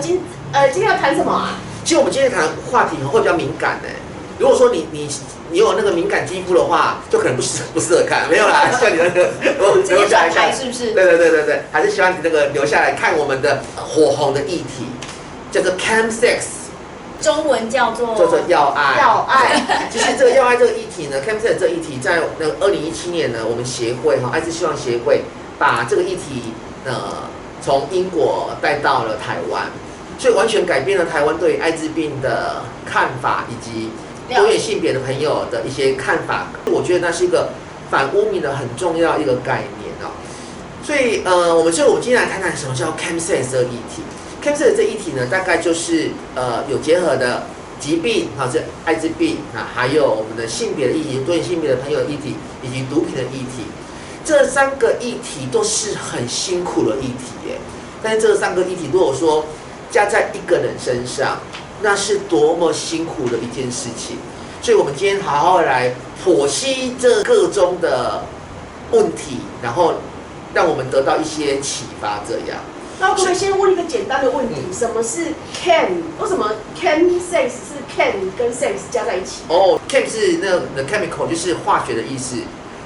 今呃今天要谈什么啊？其实我们今天谈的话题会比较敏感的。如果说你你你有那个敏感肌肤的话，就可能不适不适合看，没有啦，像你那个留下来看。是不是？对对对对对，还是希望你那个留下来看我们的火红的议题，叫做 Cam Sex，中文叫做叫做要爱。要爱，其实这个要爱这个议题呢，Cam Sex 这个议题在那个二零一七年呢，我们协会哈爱是希望协会把这个议题呃从英国带到了台湾，所以完全改变了台湾对艾滋病的看法以及多元性别的朋友的一些看法。我觉得那是一个反污名的很重要一个概念哦。所以呃，我们就我们今天来谈谈什么叫 Cam Sex 这个议题。Cam Sex 这议题呢，大概就是呃有结合的疾病，哈，是艾滋病啊，还有我们的性别的议题、多元性别的朋友的议题，以及毒品的议题。这三个议题都是很辛苦的议题耶。但是这三个议题，如果说加在一个人身上，那是多么辛苦的一件事情。所以，我们今天好好来剖析这个中的问题，然后让我们得到一些启发。这样，那我可不可以先问一个简单的问题？什么是 can？为什么 can sex 是 can 跟 sex 加在一起？哦，chem 是那个 the chemical，就是化学的意思。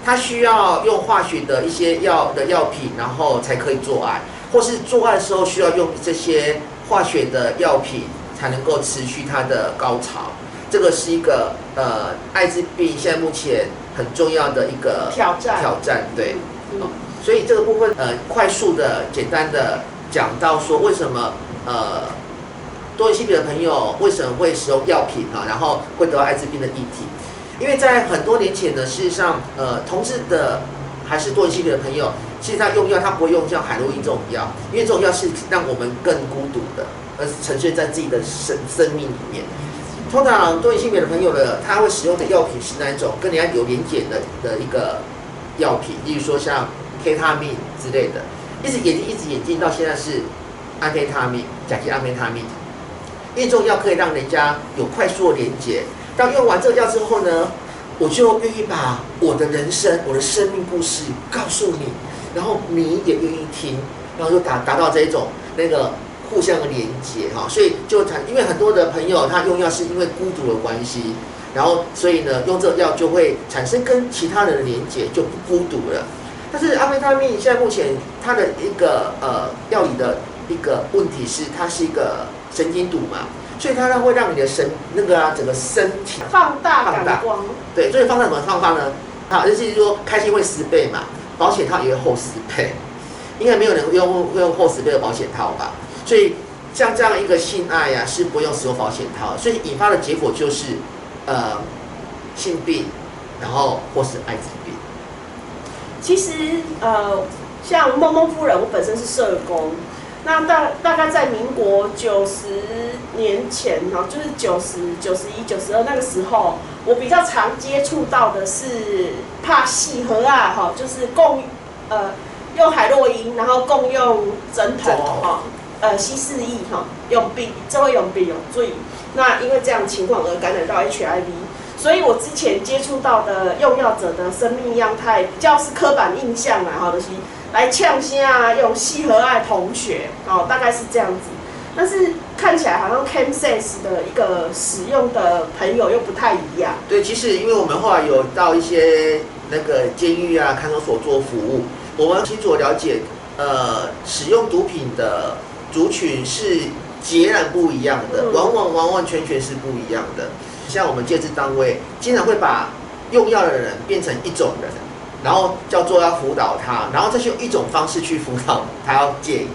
它需要用化学的一些药的药品，然后才可以做爱，或是做爱的时候需要用这些化学的药品才能够持续它的高潮。这个是一个呃艾滋病现在目前很重要的一个挑战挑战，对。嗯，所以这个部分呃，快速的、简单的讲到说，为什么呃多元性别的朋友为什么会使用药品啊，然后会得到艾滋病的议题？因为在很多年前呢，事实上呃，同志的还是多元性别的朋友，其实他用药他不会用像海洛因这种药，因为这种药是让我们更孤独的，而沉睡在自己的生生命里面。通常多元性别的朋友呢，他会使用的药品是那一种跟人家有连结的的一个药品，例如说像 K 他命之类的，一直演进一直演进到现在是安非他命、甲基安非他命，因为这种药可以让人家有快速的连结。当用完这个药之后呢，我就愿意把我的人生、我的生命故事告诉你，然后你也愿意听，然后就达达到这一种那个互相的连接哈，所以就谈，因为很多的朋友他用药是因为孤独的关系，然后所以呢用这个药就会产生跟其他人的连接，就不孤独了。但是阿非他命现在目前它的一个呃药理的一个问题是，它是一个神经毒嘛，所以它呢会让你的神那个啊整个身体放大放大光，对，所以放大怎么放大呢？啊，就是说开心会十倍嘛，保险套也会厚十倍，应该没有人用会用厚十倍的保险套吧？所以像这样一个性爱呀、是不用使用保险套，所以引发的结果就是呃性病，然后或是艾滋病。其实呃，像梦梦夫人，我本身是社工，那大大概在民国九十年前哈，就是九十九十一、九十二那个时候，我比较常接触到的是怕细和啊哈，就是共呃用海洛因，然后共用针头哈，呃稀释液哈，用鼻这会用鼻用最，那因为这样情况而感染到 HIV。所以我之前接触到的用药者的生命样态，比较是刻板印象啦，哈，就是来呛心啊，用细和爱同学，哦，大概是这样子。但是看起来好像 CamSense 的一个使用的朋友又不太一样。对，其实因为我们后来有到一些那个监狱啊、看守所做服务，我们清楚地了解，呃，使用毒品的族群是截然不一样的，嗯往往完完全全是不一样的。像我们戒治单位，经常会把用药的人变成一种人，然后叫做要辅导他，然后再去用一种方式去辅导他要戒瘾。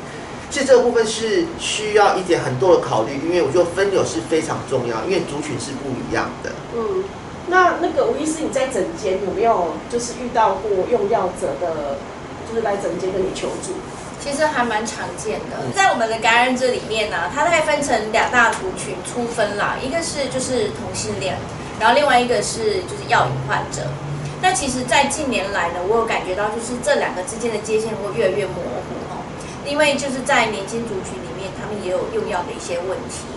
其实这个部分是需要一点很多的考虑，因为我觉得分流是非常重要，因为族群是不一样的。嗯，那那个吴医师，你在诊间有没有就是遇到过用药者的，就是来诊间跟你求助？其实还蛮常见的，在我们的感染者里面呢、它大概分成两大族群粗分啦，一个是就是同性恋，然后另外一个是就是药瘾患者。那其实，在近年来呢，我有感觉到就是这两个之间的界限会越来越模糊哦，因为就是在年轻族群里面，他们也有用药的一些问题。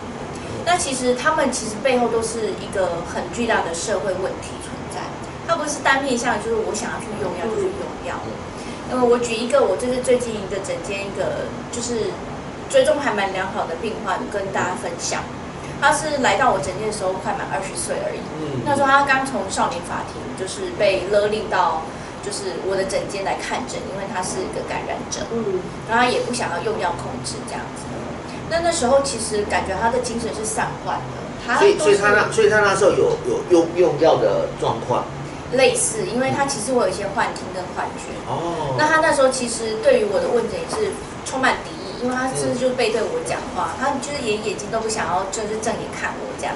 那其实他们其实背后都是一个很巨大的社会问题存在，它不是单面向，就是我想要去用药就去用药。呃，我举一个，我就是最近一个整间一个就是追踪还蛮良好的病患跟大家分享。他是来到我诊间的时候快满二十岁而已，嗯那时候他刚从少年法庭就是被勒令到就是我的诊间来看诊，因为他是一个感染者，嗯，然后他也不想要用药控制这样子。那那时候其实感觉他的精神是散涣的，他所以所以他那所以他那时候有有用用药的状况类似，因为他其实我有一些幻听跟幻觉。哦。那他那时候其实对于我的问诊也是充满敌意，因为他甚至就是背对我讲话，他就是连眼睛都不想要就是正眼看我这样。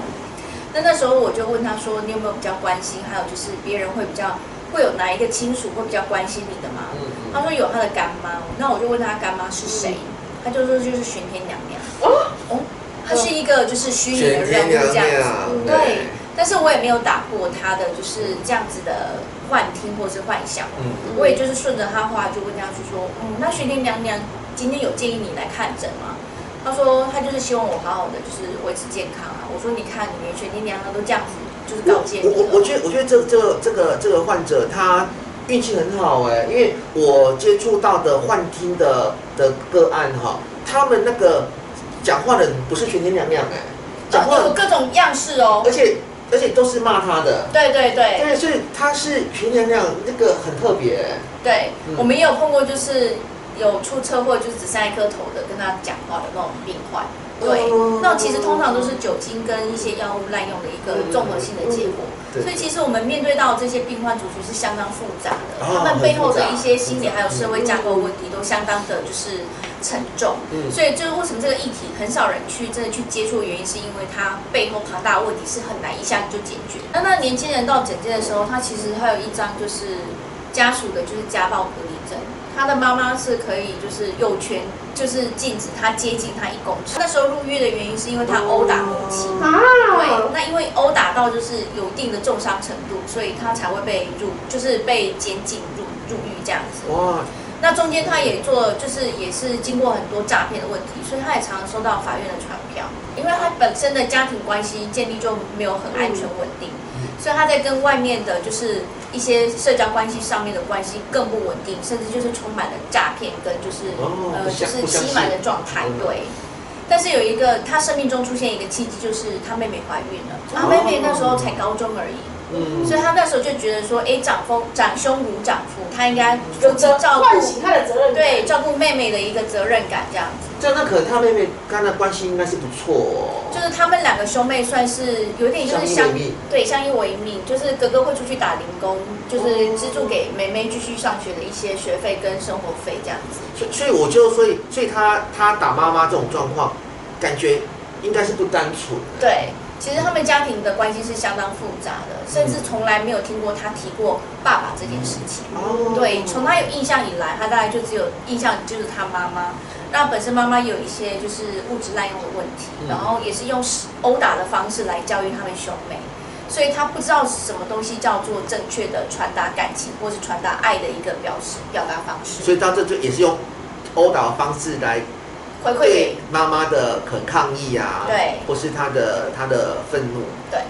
那那时候我就问他说：“你有没有比较关心？还有就是别人会比较会有哪一个亲属会比较关心你的吗？”嗯他说有他的干妈。那我就问他干妈是谁，他就说就是玄天娘娘。哦，哦，他是一个就是虚拟的人物这样子。嗯对，但是我也没有打破他的就是这样子的幻听或是幻想。嗯我也就是顺着他话就问他去说，嗯，那玄天娘娘今天有建议你来看诊吗？他说他就是希望我好好的就是维持健康啊。我说你看，你连玄天娘娘都这样子就是告诫你我我我。觉得我觉得这这个这个这个患者他运气很好哎，因为我接触到的幻听的的个案哈，他们那个讲话的人不是玄天娘娘哎，讲呃话有各种样式哦而。且而且都是骂他的，对对对。对，所以他是玄天娘娘那个很特别。哎，对嗯，我们也有碰过，就是有出车祸，就是只剩一颗头的跟他讲话的那种病患。对哦，那其实通常都是酒精跟一些药物滥用的一个综合性的结果。对所以其实我们面对到这些病患族群是相当复杂的，哦他们背后的一些心理还有社会架构问题都相当的就是沉重。嗯所以就是为什么这个议题很少人去真的去接触的原因，是因为它背后庞大的问题是很难一下子就解决。那那年轻人到诊间的时候，他其实还有一张就是家属的就是家暴隔离证，他的妈妈是可以就是右圈，就是禁止他接近他一公尺。那时候入狱的原因是因为他殴打母亲。对，啊，那因为殴打到就是有一定的重伤程度，所以他才会被入，就是被监禁入入狱这样子。哇，那中间他也做，就是也是经过很多诈骗的问题，所以他也常常收到法院的传票，因为他本身的家庭关系建立就没有很安全稳定，所以他在跟外面的就是一些社交关系上面的关系更不稳定，甚至就是充满了诈骗跟就是、呃就是欺瞒的状态嗯，对。但是有一个，他生命中出现一个契机，就是他妹妹怀孕了。他妹妹那时候才高中而已，嗯所以他那时候就觉得说，哎，长风长兄如长父，他应该有责照唤起他的责任感。对照顾妹妹的一个责任感，这样子。这样那可能他妹妹跟他关系应该是不错哦。就是他们两个兄妹算是有点就是相相依对相依为命，就是哥哥会出去打零工，就是资助给妹妹继续上学的一些学费跟生活费这样子。所以所以我就所以所以他他打妈妈这种状况，感觉应该是不单纯。对，其实他们家庭的关系是相当复杂的，甚至从来没有听过他提过爸爸这件事情。哦对，从他有印象以来，他大概就只有印象就是他妈妈。那本身妈妈有一些就是物质滥用的问题，嗯然后也是用殴打的方式来教育他们兄妹，所以他不知道什么东西叫做正确的传达感情或是传达爱的一个表示表达方式。所以他这就也是用殴打的方式来回馈对给妈妈的可能抗议啊，对或是他的他的愤怒。对。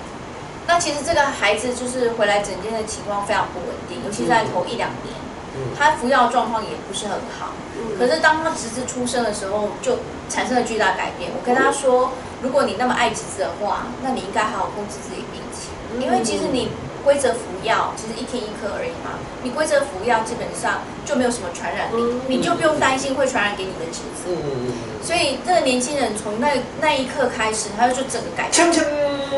那其实这个孩子就是回来整间的情况非常不稳定，尤其是在头一两年，嗯他服药状况也不是很好。嗯可是当他侄子出生的时候，就产生了巨大改变。我跟他说，如果你那么爱侄子的话，那你应该好好控制自己病情，因为其实你规则服药，其实一天一颗而已嘛。你规则服药，基本上就没有什么传染力嗯，你就不用担心会传染给你的侄子。嗯嗯所以这个年轻人从那那一刻开始，他就整个改变。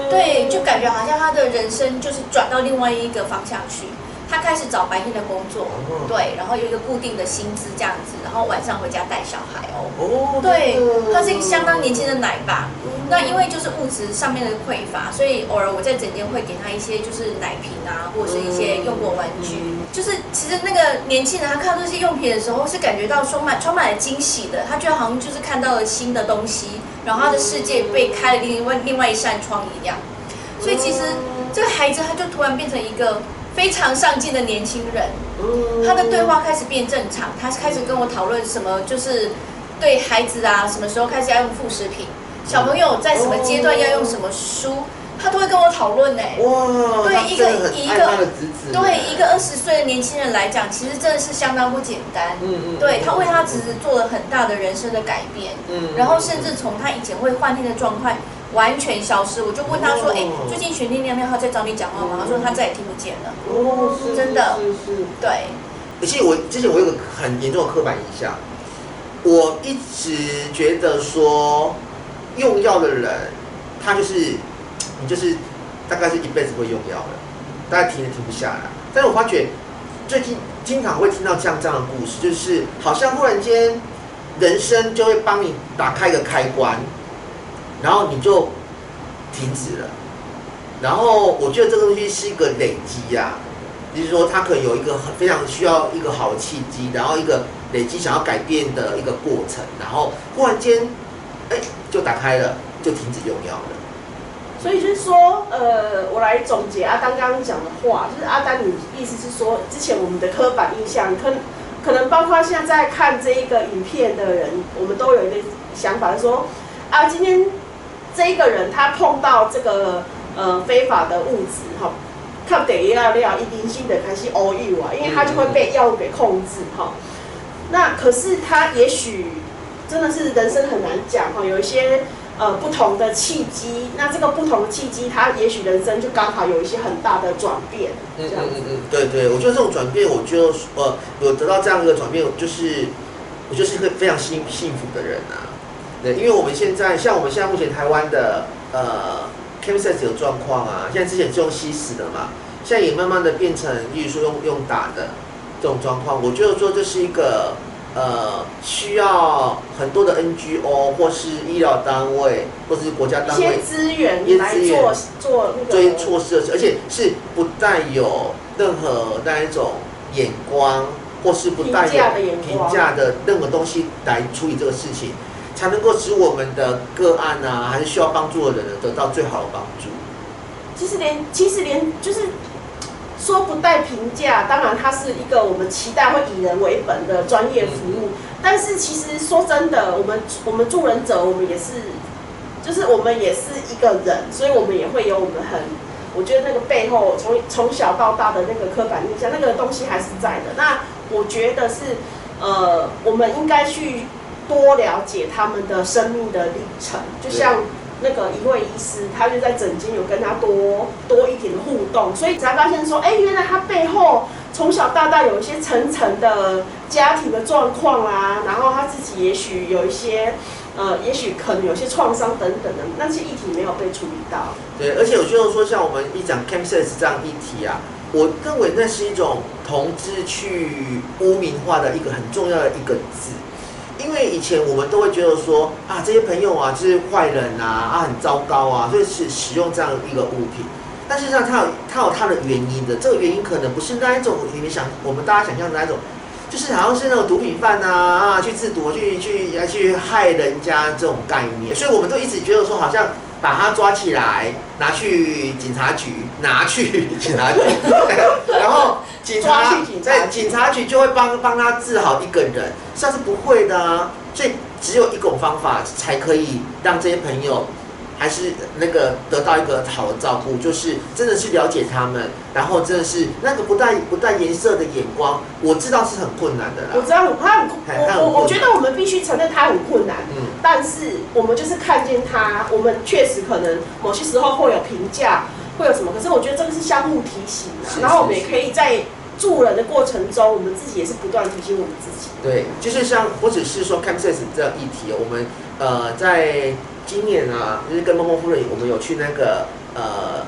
对，就感觉好像他的人生就是转到另外一个方向去。他开始找白天的工作，哦对，然后有一个固定的薪资这样子，然后晚上回家带小孩哦。哦，对，他是一个相当年轻的奶爸。那因为就是物质上面的匮乏，所以偶尔我在整间会给他一些就是奶瓶啊，或者是一些用过玩具。就是其实那个年轻人他看到这些用品的时候，是感觉到充满充满了惊喜的。他觉得好像就是看到了新的东西，然后他的世界被开了另外另外一扇窗一样。所以其实这个孩子他就突然变成一个非常上进的年轻人。嗯他的对话开始变正常，他开始跟我讨论什么，就是对孩子啊，什么时候开始要用副食品，小朋友在什么阶段要用什么书，他都会跟我讨论呢。哇，对一个一个对一个二十岁的年轻人来讲，其实真的是相当不简单。嗯嗯对他为他侄子做了很大的人生的改变，嗯然后甚至从他以前会幻听的状况完全消失。我就问他说：“哦哎、最近玄天亮亮他在找你讲话吗？”他说他再也听不见了。哦，是真的是是，对，其实我之前我有个很严重的刻板印象，我一直觉得说用药的人，他就是你就是大概是一辈子会用药的，大概停也停不下来。但是我发觉最近经常会听到这样这样的故事，就是好像忽然间人生就会帮你打开一个开关，然后你就停止了。然后我觉得这个东西是一个累积呀、就是说他可能有一个很非常需要一个好的契机，然后一个累积想要改变的一个过程，然后忽然间，哎，就打开了，就停止用药了。所以就是说，呃，我来总结阿丹刚刚讲的话，就是阿丹，你意思是说，之前我们的刻板印象，可可能包括现在在看这一个影片的人，我们都有一个想法，说，啊，今天这一个人他碰到这个呃非法的物质，哈，看得要料，一定性的开始 all you 啊，因为他就会被药物给控制，哈。那可是他也许真的是人生很难讲哈，有一些呃不同的契机，那这个不同的契机，他也许人生就刚好有一些很大的转变，嗯。嗯嗯，对对，我觉得这种转变，我就呃有得到这样一个转变，就是我就是一个非常幸幸福的人啊。对，因为我们现在像我们现在目前台湾的呃 c a m s e s 有状况啊，现在之前是用吸食的嘛，现在也慢慢的变成，例如说用用打的这种状况，我觉得说这是一个呃需要很多的 NGO 或是医疗单位或是国家单位资源一些来资源做做那这些个措施的，而且是不带有任何那一种眼光，或是不带有评价的眼光评价的任何东西来处理这个事情，才能够使我们的个案啊，还是需要帮助的人呢，得到最好的帮助。其实连其实连就是说不带评价，当然它是一个我们期待会以人为本的专业服务，但是其实说真的，我们我们助人者，我们也是，就是我们也是一个人，所以我们也会有我们很。我觉得那个背后从从小到大的那个刻板印象，那个东西还是在的。那我觉得是，呃，我们应该去多了解他们的生命的历程，就像那个一位医师，他就在诊间有跟他多多一点的互动，所以才发现说，哎，原来他背后从小到大有一些层层的家庭的状况啊，然后他自己也许有一些，呃，也许可能有些创伤等等的那些议题没有被处理到。对，而且我觉得说，像我们一讲 campus 这样议题啊，我认为那是一种同志去污名化的一个很重要的一个字。因为以前我们都会觉得说啊，这些朋友啊就是坏人啊，啊很糟糕啊，所以是使用这样一个物品。但事实上，它有它有它的原因的。这个原因可能不是那一种你们想我们大家想象的那一种，就是好像是那种毒品犯啊啊去制毒去去来去害人家这种概念。所以我们都一直觉得说，好像把他抓起来，拿去警察局，拿去警察局，然后警察局在警察局就会帮帮他治好一个人，实际上是不会的啊。所以只有一种方法才可以让这些朋友还是那个得到一个好的照顾，就是真的去了解他们，然后真的是那个不带不带颜色的眼光，我知道是很困难的啦。我知道他很，哎他很困难我我我觉得我们必须承认他很困难，嗯，但是我们就是看见他，我们确实可能某些时候会有评价，会有什么，可是我觉得这个是相互提醒啊是然后我们也可以在助人的过程中，我们自己也是不断提醒我们自己。对，就是像不只是说 campus 这样议题，我们呃在今年啊，就是跟梦梦夫人，我们有去那个呃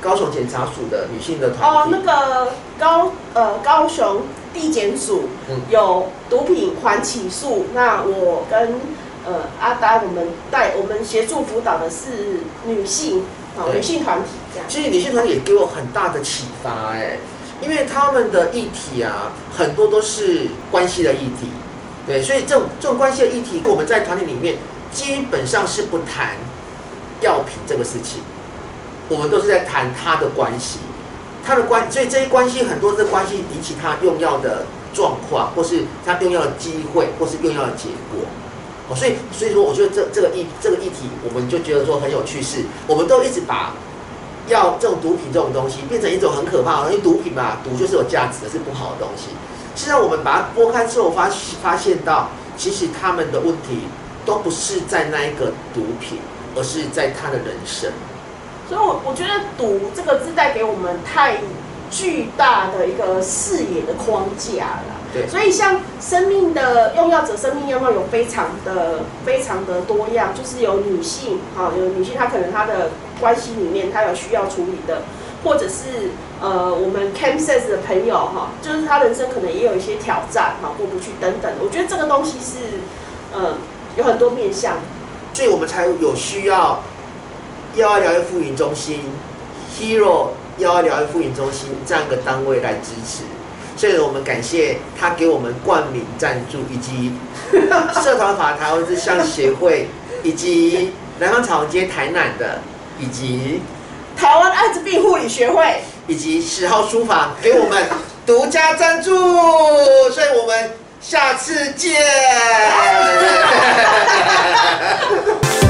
高雄检察署的女性的团哦，那个高呃高雄地检署嗯有毒品缓起诉，那我跟呃阿达我们带我们协助辅导的是女性啊、对女性团体这样。其实女性团体也给我很大的启发哎，因为他们的议题啊，很多都是关系的议题，对，所以这种这种关系的议题，我们在团体里面基本上是不谈药品这个事情，我们都是在谈他的关系，他的关，所以这些关系很多的关系引起他用药的状况，或是他用药的机会，或是用药的结果。哦，所以所以说，我觉得这这个议这个议题，我们就觉得说很有趣是，我们都一直把要这种毒品这种东西变成一种很可怕，因为毒品嘛，毒就是有价值的，是不好的东西。现在我们把它拨开之后，发发现到，其实他们的问题都不是在那一个毒品，而是在他的人生。所以我，我觉得“毒”这个字带给我们太巨大的一个视野的框架了。对，所以像生命的用药者，生命样貌有非常的、非常的多样，就是有女性，哈，有女性她可能她的关系里面她有需要处理的，或者是呃我们 cam says 的朋友哈，就是他人生可能也有一些挑战哈，过不去等等。我觉得这个东西是呃有很多面向，所以我们才有需要幺二疗愈复原中心 Hero 幺二疗愈复原中心这样一个单位来支持。所以我们感谢他给我们冠名赞助，以及 社团法台湾之乡协会，以及南方草街台南的，以及台湾艾滋病护理学会，以及十号书房给我们独家赞助，所以我们下次见。